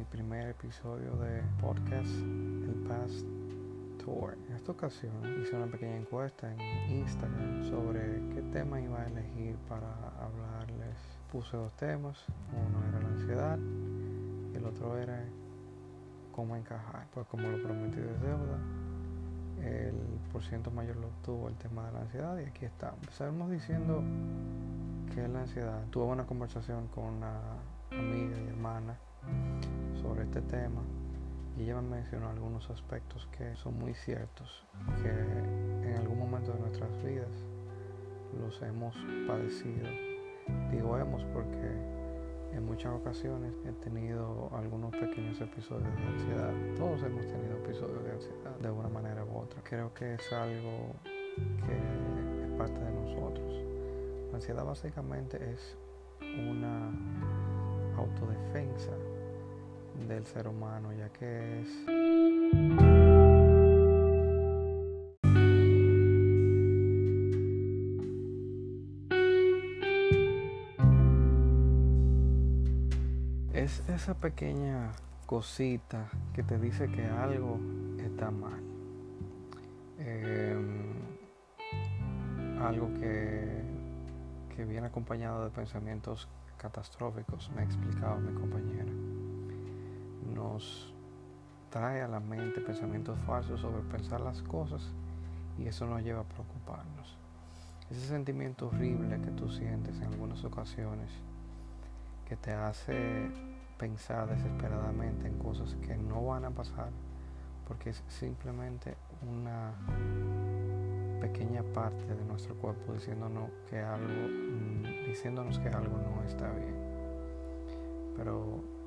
mi primer episodio de podcast El Past Tour. En esta ocasión hice una pequeña encuesta en Instagram sobre qué tema iba a elegir para hablarles. Puse dos temas, uno era la ansiedad y el otro era cómo encajar. Pues como lo prometí de deuda, el porciento mayor lo obtuvo el tema de la ansiedad y aquí está. Empezamos diciendo que es la ansiedad. Tuve una conversación con una amiga y hermana sobre este tema y ella me mencionó algunos aspectos que son muy ciertos, que en algún momento de nuestras vidas los hemos padecido. Digo hemos porque en muchas ocasiones he tenido algunos pequeños episodios de ansiedad. Todos hemos tenido episodios de ansiedad de una manera u otra. Creo que es algo que es parte de nosotros. La ansiedad básicamente es una autodefensa del ser humano, ya que es... Es esa pequeña cosita que te dice que algo está mal. Em, algo que, que viene acompañado de pensamientos catastróficos, me ha explicado mi compañera. Nos trae a la mente pensamientos falsos sobre pensar las cosas y eso nos lleva a preocuparnos. Ese sentimiento horrible que tú sientes en algunas ocasiones, que te hace pensar desesperadamente en cosas que no van a pasar, porque es simplemente una pequeña parte de nuestro cuerpo diciéndonos que algo, mm, diciéndonos que algo no está bien. Pero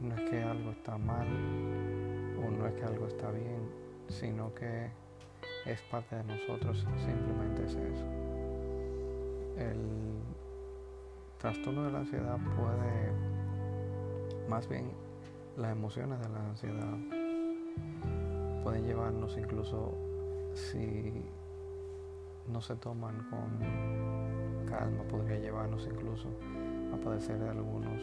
no es que algo está mal o no es que algo está bien, sino que es parte de nosotros, simplemente es eso. El trastorno de la ansiedad puede, más bien las emociones de la ansiedad pueden llevarnos incluso si no se toman con calma, podría llevarnos incluso a padecer de algunos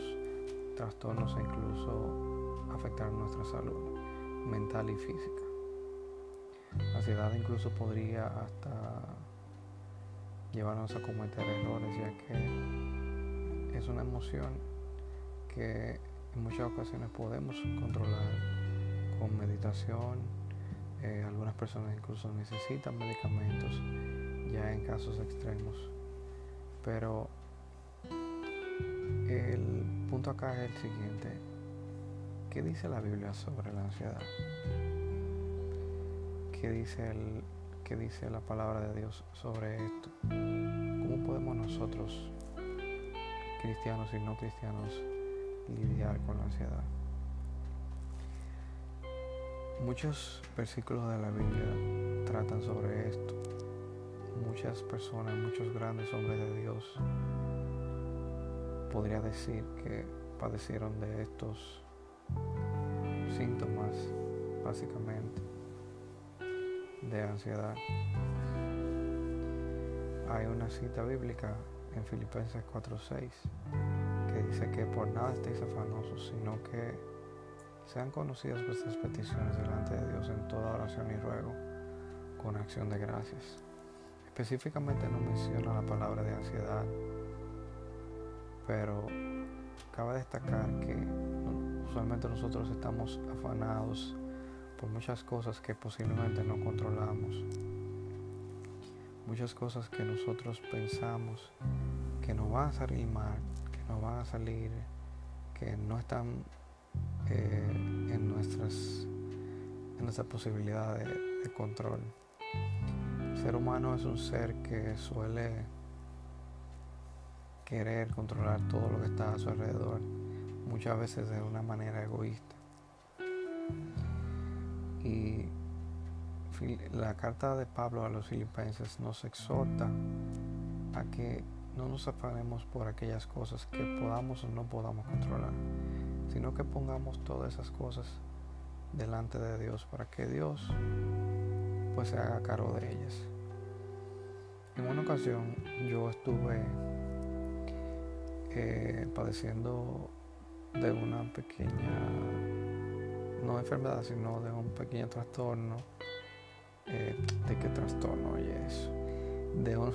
trastornos e incluso afectar nuestra salud mental y física. La ansiedad incluso podría hasta llevarnos a cometer errores, ya que es una emoción que en muchas ocasiones podemos controlar con meditación, eh, algunas personas incluso necesitan medicamentos ya en casos extremos. Pero el punto acá es el siguiente. ¿Qué dice la Biblia sobre la ansiedad? ¿Qué dice, el, qué dice la palabra de Dios sobre esto? ¿Cómo podemos nosotros, cristianos y no cristianos, lidiar con la ansiedad? Muchos versículos de la Biblia tratan sobre esto. Muchas personas, muchos grandes hombres de Dios, podría decir que padecieron de estos síntomas, básicamente, de ansiedad. Hay una cita bíblica en Filipenses 4:6 que dice que por nada estéis afanosos, sino que sean conocidas vuestras peticiones delante de Dios en toda oración y ruego, con acción de gracias. Específicamente no menciona la palabra de ansiedad, pero cabe destacar que usualmente nosotros estamos afanados por muchas cosas que posiblemente no controlamos, muchas cosas que nosotros pensamos que no van a salir mal, que no van a salir, que no están eh, en, nuestras, en nuestra posibilidad de, control. El ser humano es un ser que suele querer controlar todo lo que está a su alrededor, muchas veces de una manera egoísta. Y la carta de Pablo a los filipenses nos exhorta a que no nos afanemos por aquellas cosas que podamos o no podamos controlar, sino que pongamos todas esas cosas delante de Dios para que Dios pues se haga cargo de ellas. En una ocasión yo estuve eh, padeciendo de una pequeña, no enfermedad, sino de un pequeño trastorno. Eh, ¿De qué trastorno? Oye, eso. De un,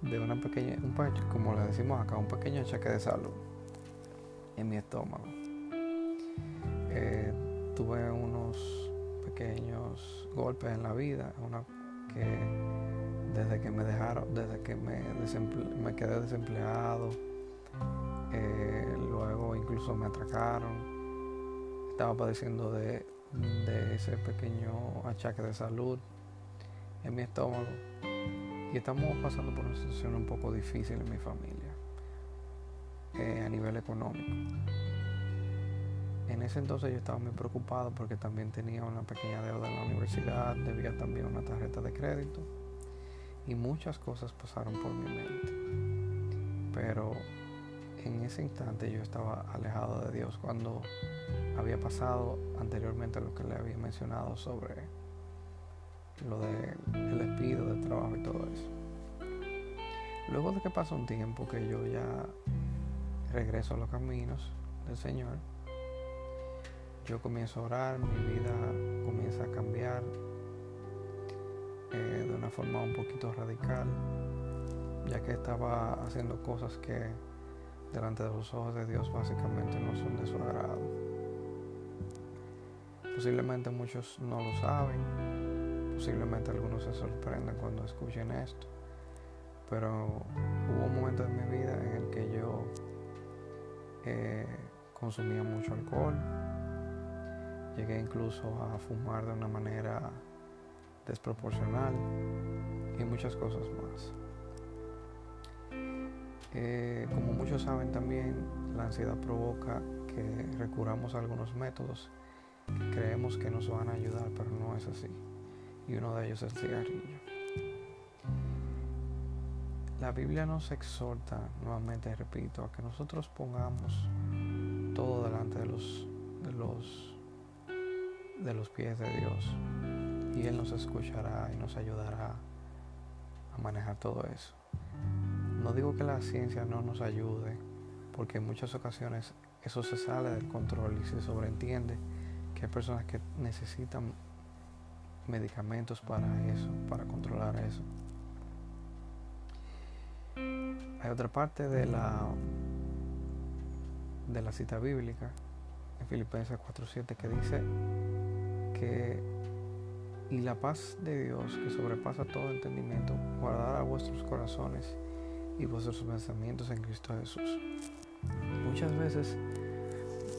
de una pequeña, un, como le decimos acá, un pequeño cheque de salud en mi estómago. Eh, tuve unos pequeños golpes en la vida, una que desde que me dejaron, desde que me, quedé desempleado, eh, luego incluso me atracaron, estaba padeciendo de, de ese pequeño achaque de salud en mi estómago. Y estamos pasando por una situación un poco difícil en mi familia eh, a nivel económico. En ese entonces yo estaba muy preocupado porque también tenía una pequeña deuda en la universidad, debía también una tarjeta de crédito y muchas cosas pasaron por mi mente. Pero en ese instante yo estaba alejado de Dios cuando había pasado anteriormente lo que le había mencionado sobre lo del despido del trabajo y todo eso. Luego de que pasó un tiempo que yo ya regreso a los caminos del Señor, yo comienzo a orar, mi vida comienza a cambiar eh, de una forma un poquito radical, ya que estaba haciendo cosas que delante de los ojos de Dios básicamente no son de su agrado. Posiblemente muchos no lo saben, posiblemente algunos se sorprenden cuando escuchen esto, pero hubo un momento en mi vida en el que yo eh, consumía mucho alcohol, Llegué incluso a fumar de una manera desproporcional y muchas cosas más. Eh, como muchos saben también, la ansiedad provoca que recurramos a algunos métodos que creemos que nos van a ayudar, pero no es así. Y uno de ellos es el cigarrillo. La Biblia nos exhorta, nuevamente repito, a que nosotros pongamos todo delante de los, de los de los pies de Dios y Él nos escuchará y nos ayudará a manejar todo eso. No digo que la ciencia no nos ayude, porque en muchas ocasiones eso se sale del control y se sobreentiende que hay personas que necesitan medicamentos para eso, para controlar eso. Hay otra parte de la de la cita bíblica en Filipenses 4:7 que dice que y la paz de Dios que sobrepasa todo entendimiento guardará vuestros corazones y vuestros pensamientos en Cristo Jesús. Muchas veces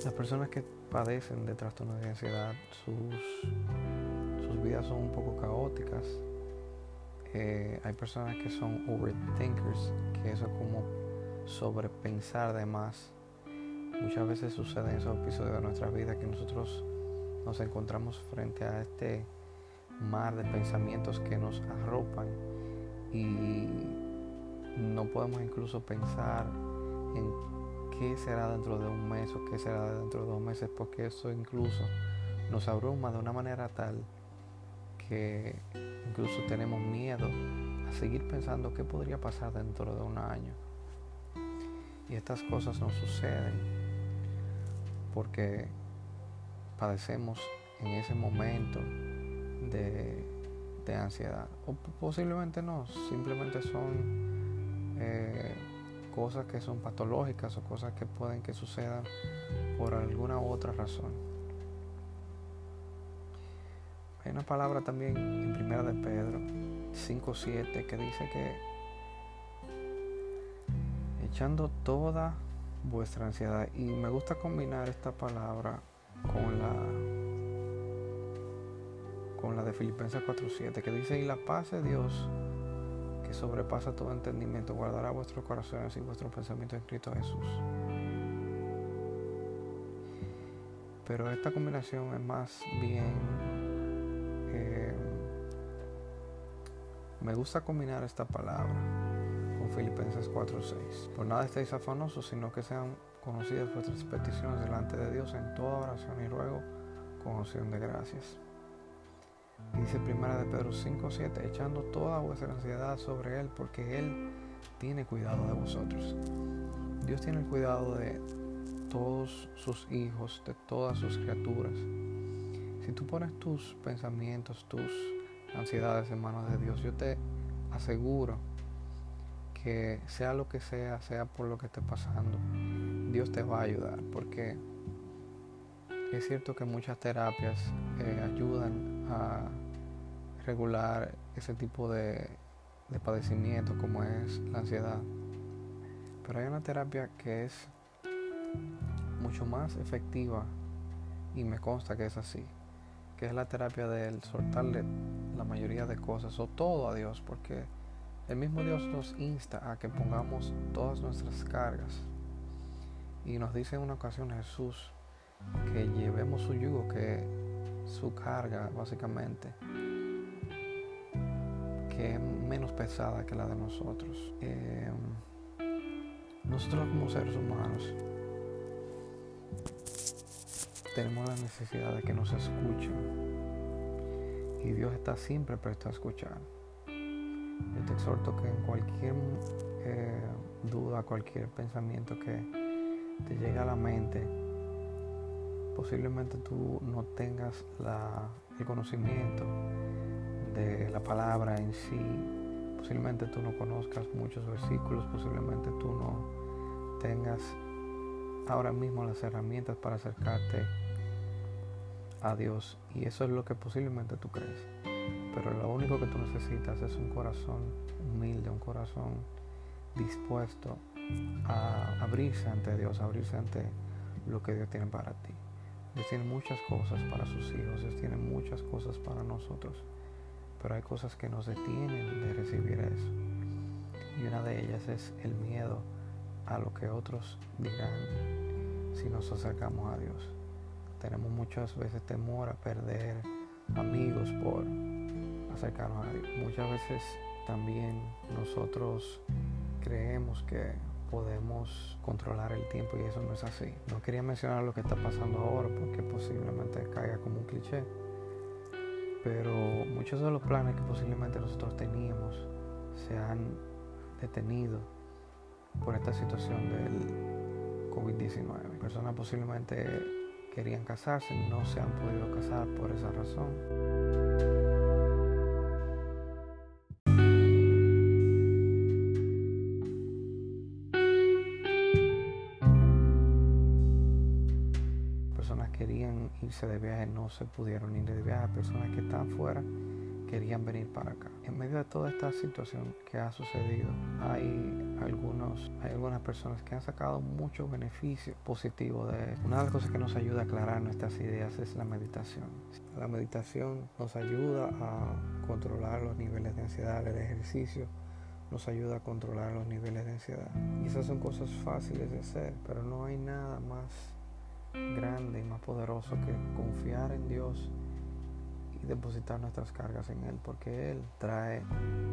las personas que padecen de trastornos de ansiedad, sus, sus vidas son un poco caóticas. Eh, hay personas que son overthinkers, que eso es como sobrepensar de más. Muchas veces sucede en esos episodios de nuestra vida que nosotros nos encontramos frente a este mar de pensamientos que nos arropan y no podemos incluso pensar en qué será dentro de un mes o qué será dentro de dos meses porque eso incluso nos abruma de una manera tal que incluso tenemos miedo a seguir pensando qué podría pasar dentro de un año. Y estas cosas no suceden porque padecemos en ese momento de, ansiedad. O posiblemente no, simplemente son eh, cosas que son patológicas o cosas que pueden que sucedan por alguna otra razón. Hay una palabra también en Primera de Pedro 5.7 que dice que echando toda vuestra ansiedad y me gusta combinar esta palabra con la con la de Filipenses 4:7 que dice, "Y la paz de Dios que sobrepasa todo entendimiento guardará vuestros corazones y vuestros pensamientos en Cristo Jesús." Pero esta combinación es más bien eh, me gusta combinar esta palabra con Filipenses 4:6. Por nada estéis afanosos, sino que sean conocidas vuestras peticiones delante de Dios en toda oración y ruego con acción de gracias. Dice primera de Pedro 5:7, echando toda vuestra ansiedad sobre Él, porque Él tiene cuidado de vosotros. Dios tiene el cuidado de todos sus hijos, de todas sus criaturas. Si tú pones tus pensamientos, tus ansiedades en manos de Dios, yo te aseguro que sea lo que sea, sea por lo que esté pasando, Dios te va a ayudar, porque es cierto que muchas terapias eh, ayudan a regular ese tipo de, de padecimiento como es la ansiedad. Pero hay una terapia que es mucho más efectiva y me consta que es así, que es la terapia del soltarle la mayoría de cosas o todo a Dios, porque el mismo Dios nos insta a que pongamos todas nuestras cargas. Y nos dice en una ocasión Jesús que llevemos su yugo, que su carga básicamente, que es menos pesada que la de nosotros. Eh, nosotros como seres humanos tenemos la necesidad de que nos escuchen y Dios está siempre presto a escuchar. Yo te exhorto que en cualquier eh, duda, cualquier pensamiento que te llegue a la mente, posiblemente tú no tengas el conocimiento de la palabra en sí, posiblemente tú no conozcas muchos versículos, posiblemente tú no tengas ahora mismo las herramientas para acercarte a Dios y eso es lo que posiblemente tú crees. Pero lo único que tú necesitas es un corazón humilde, un corazón dispuesto a abrirse ante Dios, abrirse ante lo que Dios tiene para ti. Dios tiene muchas cosas para sus hijos, Dios tiene muchas cosas para nosotros, pero hay cosas que nos detienen de recibir eso. Y una de ellas es el miedo a lo que otros dirán si nos acercamos a Dios. Tenemos muchas veces temor a perder amigos por acercarnos a Dios. Muchas veces también nosotros creemos que podemos controlar el tiempo y eso no es así. No quería mencionar lo que está pasando ahora porque posiblemente caiga como un cliché, pero muchos de los planes que posiblemente nosotros teníamos se han detenido por esta situación del COVID-19. Personas posiblemente querían casarse, no se han podido casar por esa razón. No se pudieron ir de viaje. Personas que están fuera querían venir para acá. En medio de toda esta situación que ha sucedido, hay algunos, hay algunas personas que han sacado mucho beneficio positivo de esto. Una de las cosas que nos ayuda a aclarar nuestras ideas es la meditación. La meditación nos ayuda a controlar los niveles de ansiedad, el ejercicio nos ayuda a controlar los niveles de ansiedad. Y esas son cosas fáciles de hacer, pero no hay nada más grande y más poderoso que confiar en Dios y depositar nuestras cargas en Él, porque Él trae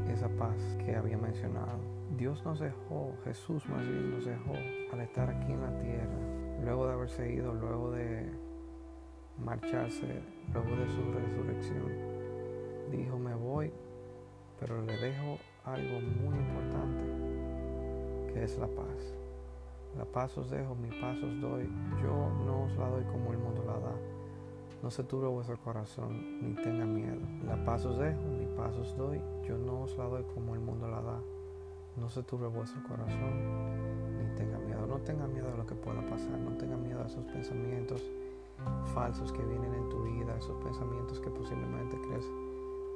esa paz que había mencionado. Dios nos dejó, Jesús más bien nos dejó al estar aquí en la tierra, luego de haberse ido, luego de marcharse, luego de su resurrección. Dijo, me voy, pero le dejo algo muy importante, que es la paz. La paz os dejo, mi paz os doy. Yo no os la doy como el mundo la da. No se turbe vuestro corazón, ni tenga miedo. La paz os dejo, mi paz os doy. Yo no os la doy como el mundo la da. No se turbe vuestro corazón, ni tenga miedo. No tenga miedo de lo que pueda pasar. No tenga miedo de esos pensamientos falsos que vienen en tu vida. Esos pensamientos que posiblemente crees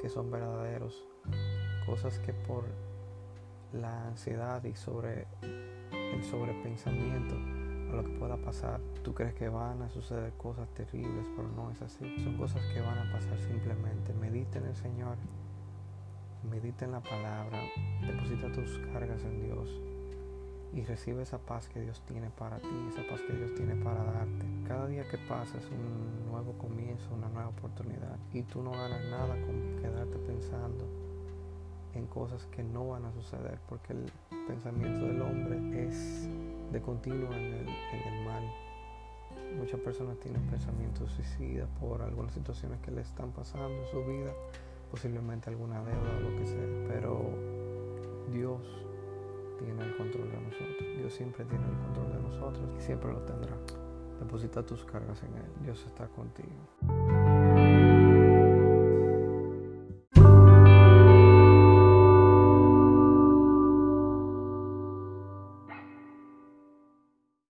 que son verdaderos. Cosas que por la ansiedad y sobre el sobrepensamiento a lo que pueda pasar. Tú crees que van a suceder cosas terribles, pero no es así. Son cosas que van a pasar simplemente. Medita en el Señor, medita en la palabra, deposita tus cargas en Dios y recibe esa paz que Dios tiene para ti, esa paz que Dios tiene para darte. Cada día que pasa es un nuevo comienzo, una nueva oportunidad y tú no ganas nada con quedarte pensando en cosas que no van a suceder, porque el pensamiento del hombre es de continuo en el, mal. Muchas personas tienen pensamientos suicidas por algunas situaciones que le están pasando en su vida, posiblemente alguna deuda o lo que sea, pero Dios tiene el control de nosotros. Dios siempre tiene el control de nosotros y siempre lo tendrá. Deposita tus cargas en Él. Dios está contigo.